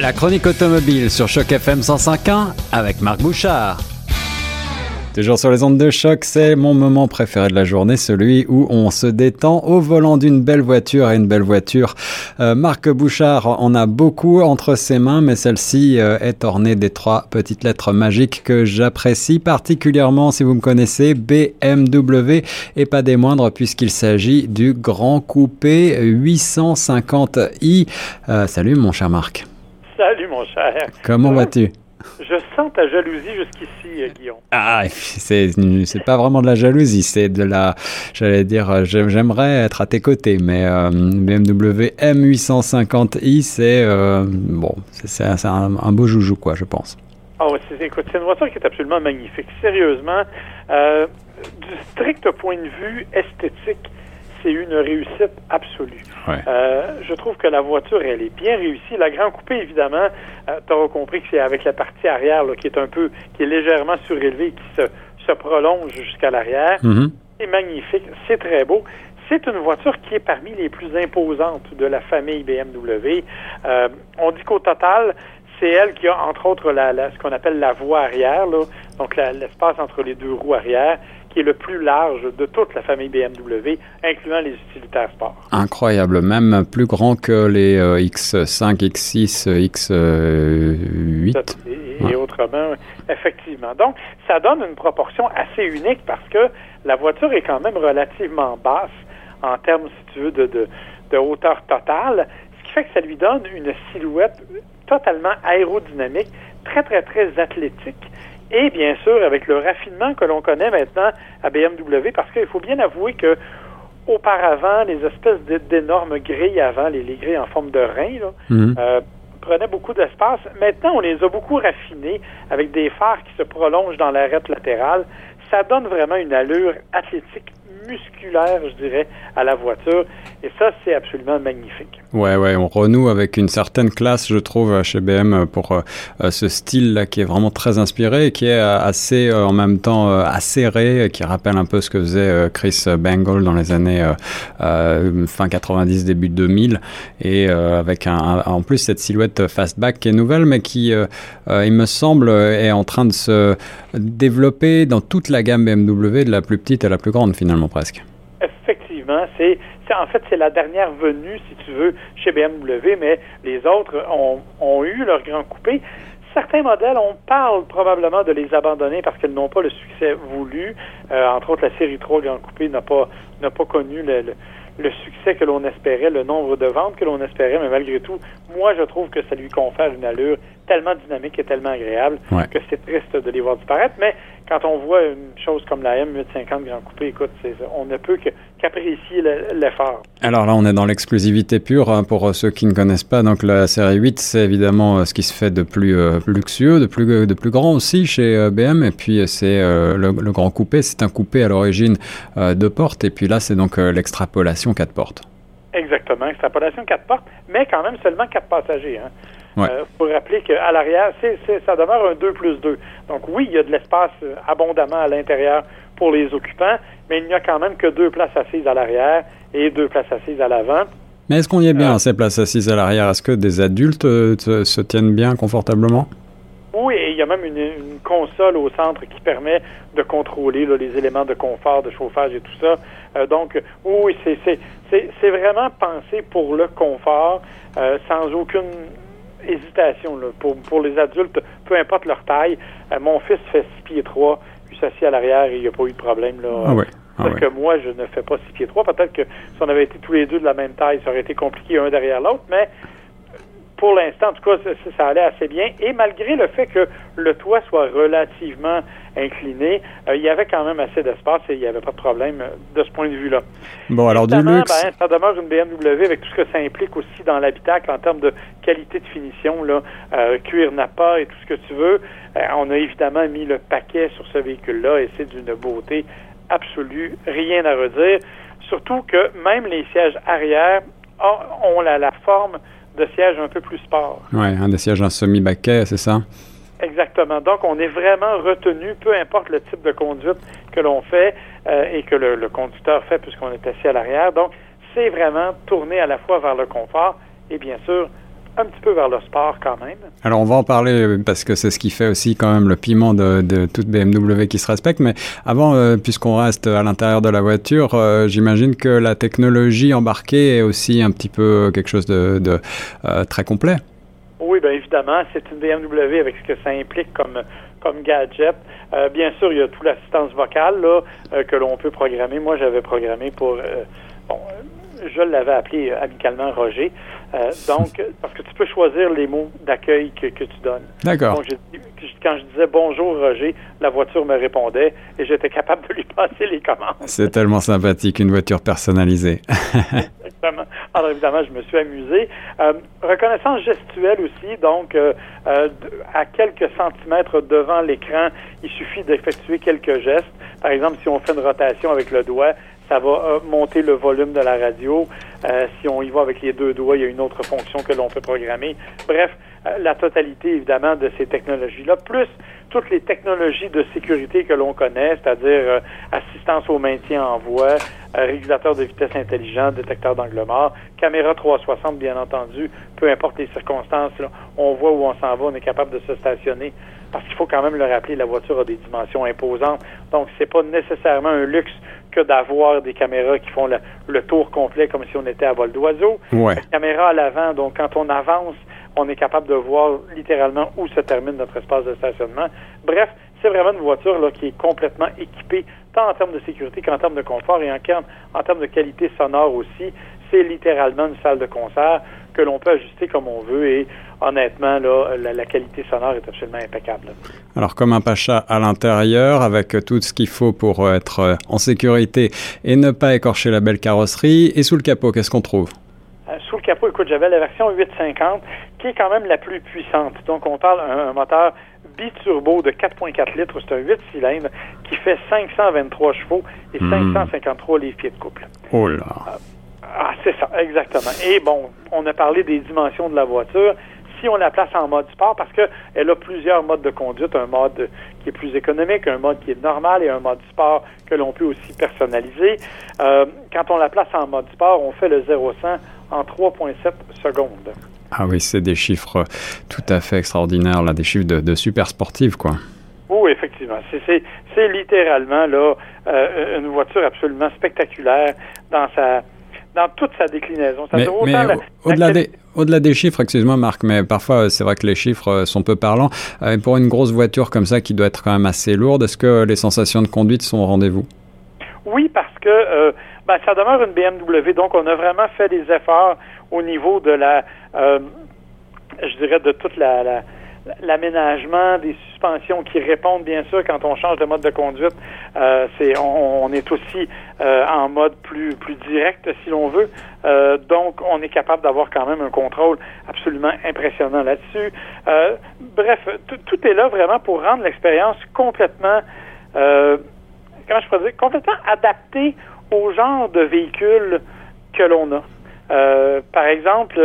La chronique automobile sur Choc FM 105.1 avec Marc Bouchard. Toujours sur les ondes de choc, c'est mon moment préféré de la journée, celui où on se détend au volant d'une belle voiture et une belle voiture. Euh, Marc Bouchard en a beaucoup entre ses mains, mais celle-ci euh, est ornée des trois petites lettres magiques que j'apprécie particulièrement si vous me connaissez, BMW et pas des moindres puisqu'il s'agit du Grand Coupé 850i. Euh, salut mon cher Marc. Salut, mon cher. Comment vas-tu? Je sens ta jalousie jusqu'ici, euh, Guillaume. Ah, c'est, c'est pas vraiment de la jalousie, c'est de la, j'allais dire, euh, j'aimerais être à tes côtés, mais euh, BMW M850i, c'est, bon, c'est, un, beau joujou, quoi, je pense. Ah c'est, écoute, c'est une voiture qui est absolument magnifique. Sérieusement, du strict point de vue esthétique, c'est une réussite absolue. Euh, je trouve que la voiture, elle est bien réussie. La Grand Coupé, évidemment, euh, tu auras compris que c'est avec la partie arrière qui est un peu, qui est légèrement surélevée, qui se, se prolonge jusqu'à l'arrière. Mm-hmm. C'est magnifique, c'est très beau. C'est une voiture qui est parmi les plus imposantes de la famille BMW. Euh, on dit qu'au total, c'est elle qui a, entre autres, la, ce qu'on appelle la voie arrière, donc l'espace entre les deux roues arrière qui est le plus large de toute la famille BMW, incluant les utilitaires sport. Incroyable, même plus grand que les X5, X6, X8. Et, autrement, effectivement. Donc, ça donne une proportion assez unique parce que la voiture est quand même relativement basse en termes, si tu veux, de, de, de hauteur totale, ce qui fait que ça lui donne une silhouette totalement aérodynamique, très, très, très athlétique et bien sûr avec le raffinement que l'on connaît maintenant à BMW, parce qu'il faut bien avouer que auparavant, les espèces d'énormes grilles avant, les, grilles en forme de rein, mhm. euh, prenaient beaucoup d'espace. Maintenant, on les a beaucoup raffinés avec des phares qui se prolongent dans l'arête latérale. Ça donne vraiment une allure athlétique musculaire, je dirais, à la voiture. Et ça, c'est absolument magnifique. Ouais, ouais, on renoue avec une certaine classe, je trouve, chez BM pour euh, euh, ce style-là qui est vraiment très inspiré et qui est euh, assez, en même temps, acéré, qui rappelle un peu ce que faisait Chris Bangle dans les années fin 90, début 2000. Et avec en plus cette silhouette fastback qui est nouvelle, mais qui, il me semble, est en train de se développer dans toute la gamme BMW, de la plus petite à la plus grande, finalement, Effectivement, c'est en fait c'est la dernière venue, si tu veux, chez BMW, mais les autres ont, eu leur grand coupé. Certains modèles, on parle probablement de les abandonner parce qu'elles n'ont pas le succès voulu. Euh, entre autres, la série 3 Grand Coupé n'a pas n'a pas connu le, le succès que l'on espérait, le nombre de ventes que l'on espérait, mais malgré tout, moi, je trouve que ça lui confère une allure tellement dynamique et tellement agréable que c'est triste de les voir disparaître. Mais quand on voit une chose comme la M850 Grand Coupé, écoute, on ne peut qu'apprécier l'effort. Alors là, on est dans l'exclusivité pure hein, pour ceux qui ne connaissent pas. Donc la série 8, c'est évidemment euh, ce qui se fait de plus euh, luxueux, de plus, de plus grand aussi chez euh, BM. Et puis c'est le, Grand Coupé, c'est un coupé à l'origine de portes. Et puis là, c'est donc l'extrapolation 4 portes. Exactement, extrapolation 4 portes, mais quand même seulement 4 passagers. Hein. Il euh, faut rappeler qu'à l'arrière, c'est, ça demeure un 2 plus 2. Donc oui, il y a de l'espace euh, abondamment à l'intérieur pour les occupants, mais il n'y a quand même que deux places assises à l'arrière et deux places assises à l'avant. Mais est-ce qu'on y est bien, euh, ces places assises à l'arrière? Est-ce que des adultes se tiennent bien confortablement? Oui, et il y a même une, console au centre qui permet de contrôler les éléments de confort, de chauffage et tout ça. donc, oui, c'est, c'est, vraiment pensé pour le confort, sans aucune hésitation là, pour, pour les adultes, peu importe leur taille. Euh, mon fils fait 6 pieds 3, puis s'assit à l'arrière et il n'y a pas eu de problème. Là. Ah ah que moi, je ne fais pas 6 pieds 3. Peut-être que si on avait été tous les deux de la même taille, ça aurait été compliqué un derrière l'autre, mais pour l'instant, en tout cas, ça, allait assez bien. Et malgré le fait que le toit soit relativement incliné, euh, il y avait quand même assez d'espace et il n'y avait pas de problème euh, de ce point de vue-là. Bon, alors du luxe. Ben, ça demeure une BMW avec tout ce que ça implique aussi dans l'habitacle en termes de qualité de finition, là, euh, cuir Napa et tout ce que tu veux. on a évidemment mis le paquet sur ce véhicule-là et c'est d'une beauté absolue, rien à redire. Surtout que même les sièges arrière ont, la, la forme de sièges un peu plus sport. Oui, un des sièges en semi-baquet, c'est ça? Exactement. Donc, on est vraiment retenu, peu importe le type de conduite que l'on fait euh, et que le, conducteur fait puisqu'on est assis à l'arrière. Donc, c'est vraiment tourné à la fois vers le confort et bien sûr un petit peu vers le sport quand même. Alors on va en parler parce que c'est ce qui fait aussi quand même le piment de, de toute BMW qui se respecte. Mais avant, euh, puisqu'on reste à l'intérieur de la voiture, euh, j'imagine que la technologie embarquée est aussi un petit peu quelque chose de, de euh, très complet. Oui, bien évidemment, c'est une BMW avec ce que ça implique comme comme gadget. Euh, bien sûr, il y a toute l'assistance vocale là, euh, que l'on peut programmer. Moi, j'avais programmé pour euh, bon, je l'avais appelé amicalement Roger. donc, parce que tu peux choisir les mots d'accueil que, que, tu donnes. D'accord. Donc, quand je disais bonjour Roger, la voiture me répondait et j'étais capable de lui passer les commandes. C'est tellement sympathique, une voiture personnalisée. Exactement. Alors évidemment, je me suis amusé. Euh, reconnaissance gestuelle aussi, donc euh, euh, à quelques centimètres devant l'écran, il suffit d'effectuer quelques gestes. Par exemple, si on fait une rotation avec le doigt, ça va monter le volume de la radio. si on y va avec les deux doigts, il y a une autre fonction que l'on peut programmer. Bref, la totalité évidemment de ces technologies-là, plus toutes les technologies de sécurité que l'on connaît, c'est-à-dire assistance au maintien en voie, régulateur de vitesse intelligent, détecteur d'angle mort, caméra 360 bien entendu, peu importe les circonstances, là, on voit où on s'en va, on est capable de se stationner. Parce qu'il faut quand même le rappeler, la voiture a des dimensions imposantes, donc c'est pas nécessairement un luxe que d'avoir des caméras qui font le, tour complet comme si on était à vol d'oiseau. Ouais. Caméra à l'avant, donc quand on avance, on est capable de voir littéralement où se termine notre espace de stationnement. Bref, c'est vraiment une voiture là, qui est complètement équipée, tant en termes de sécurité qu'en termes de confort et en, en termes de qualité sonore aussi. C'est littéralement une salle de concert que l'on peut ajuster comme on veut et honnêtement, là, la, qualité sonore est absolument impeccable. Alors, comme un pacha à l'intérieur, avec tout ce qu'il faut pour être en sécurité et ne pas écorcher la belle carrosserie, et sous le capot, qu'est-ce qu'on trouve? Euh, sous le capot, écoute, j'avais la version 850 qui est quand même la plus puissante. Donc, on parle d'un moteur biturbo de 4.4 litres, c'est un 8 cylindres qui fait 523 chevaux et 553 livres-pieds de couple. Oh là! Ah, c'est ça, exactement. Et bon, on a parlé des dimensions de la voiture. Si on la place en mode sport, parce qu'elle a plusieurs modes de conduite, un mode qui est plus économique, un mode qui est normal et un mode sport que l'on peut aussi personnaliser. Euh, quand on la place en mode sport, on fait le 0-100 en 3,7 secondes. Ah oui, c'est des chiffres tout à fait extraordinaires, là, des chiffres de, super sportifs, quoi. Oui, effectivement. C'est littéralement là euh, une voiture absolument spectaculaire dans sa dans toute sa déclinaison. mais, au-delà des, chiffres, excuse-moi Marc, mais parfois c'est vrai que les chiffres euh, sont peu parlants. Euh, pour une grosse voiture comme ça qui doit être quand même assez lourde, est-ce que les sensations de conduite sont au rendez-vous? Oui, parce que ben, ça demeure une BMW, donc on a vraiment fait des efforts au niveau de la, euh, je dirais, de toute la, l'aménagement des suspensions qui répondent bien sûr quand on change de mode de conduite. Euh, c'est on, est aussi euh, en mode plus direct si l'on veut. donc on est capable d'avoir quand même un contrôle absolument impressionnant là-dessus. bref, tout est là vraiment pour rendre l'expérience complètement comment je pourrais dire complètement adaptée au genre de véhicule que l'on a. Euh, par exemple,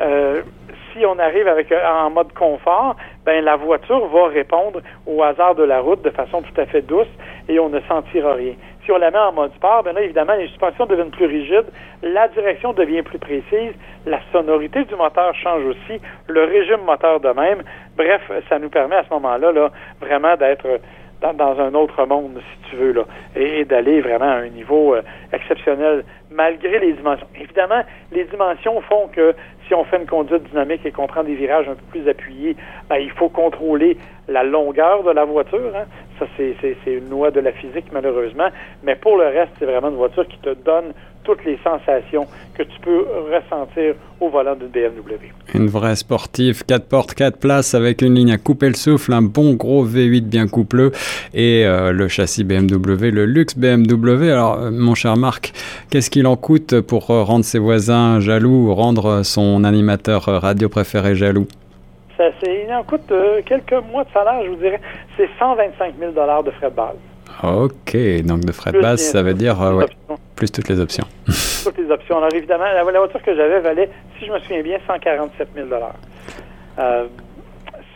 euh, si on arrive avec en mode confort, ben la voiture va répondre au hasard de la route de façon tout à fait douce et on ne sentira rien. Si on la met en mode sport, ben là évidemment les suspensions deviennent plus rigides, la direction devient plus précise, la sonorité du moteur change aussi, le régime moteur de même. Bref, ça nous permet à ce moment-là là, vraiment d'être dans, un autre monde, si tu veux, là, et, d'aller vraiment à un niveau euh, exceptionnel, malgré les dimensions. Évidemment, les dimensions font que si on fait une conduite dynamique et qu'on prend des virages un peu plus appuyés, ben, il faut contrôler la longueur de la voiture. Hein. Ça, c'est une loi de la physique, malheureusement. Mais pour le reste, c'est vraiment une voiture qui te donne toutes les sensations que tu peux ressentir au volant d'une BMW. Une vraie sportive, 4 portes, 4 places avec une ligne à couper le souffle, un bon gros V8 bien coupleux et euh, le châssis BMW, le luxe BMW. Alors, euh, mon cher Marc, qu'est-ce qu'il en coûte pour euh, rendre ses voisins jaloux ou rendre son animateur radio préféré jaloux? Ça, il en coûte quelques mois de salaire, je vous dirais. C'est 125 000 de frais de base. Ok, donc de frais de base, ça veut dire ouais, plus toutes les options. toutes les options. Alors évidemment, la, voiture que j'avais valait, si je me souviens bien, 147 000 euh,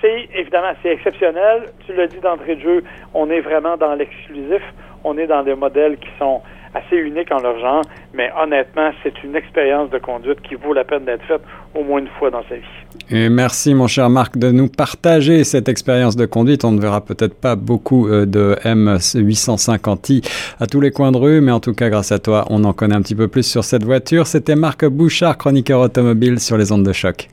C'est évidemment, c'est exceptionnel. Tu l'as dit d'entrée de jeu, on est vraiment dans l'exclusif. On est dans des modèles qui sont assez uniques en leur genre, mais honnêtement, c'est une expérience de conduite qui vaut la peine d'être faite au moins une fois dans sa vie. Et merci mon cher Marc de nous partager cette expérience de conduite. On ne verra peut-être pas beaucoup euh, de M850i à tous les coins de rue, mais en tout cas grâce à toi, on en connaît un petit peu plus sur cette voiture. C'était Marc Bouchard, chroniqueur automobile sur les ondes de choc.